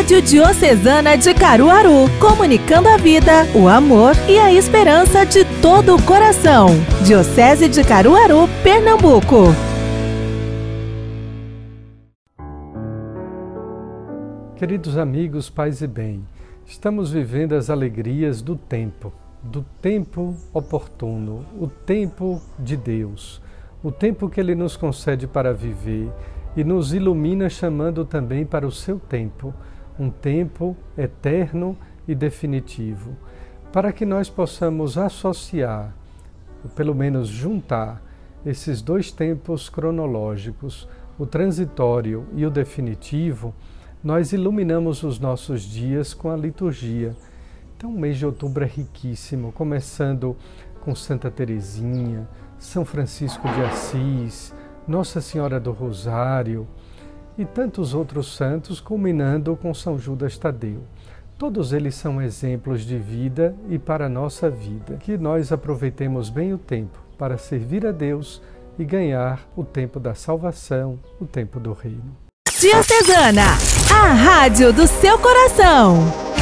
Rádio Diocesana de Caruaru, comunicando a vida, o amor e a esperança de todo o coração. Diocese de Caruaru, Pernambuco. Queridos amigos, pais e bem, estamos vivendo as alegrias do tempo, do tempo oportuno, o tempo de Deus, o tempo que Ele nos concede para viver e nos ilumina, chamando também para o seu tempo, um tempo eterno e definitivo, para que nós possamos associar, ou pelo menos juntar, esses dois tempos cronológicos, o transitório e o definitivo, nós iluminamos os nossos dias com a liturgia. Então, o mês de outubro é riquíssimo, começando com Santa Teresinha, São Francisco de Assis, nossa Senhora do Rosário e tantos outros santos, culminando com São Judas Tadeu. Todos eles são exemplos de vida e para a nossa vida. Que nós aproveitemos bem o tempo para servir a Deus e ganhar o tempo da salvação, o tempo do reino. Diocesana, a rádio do seu coração.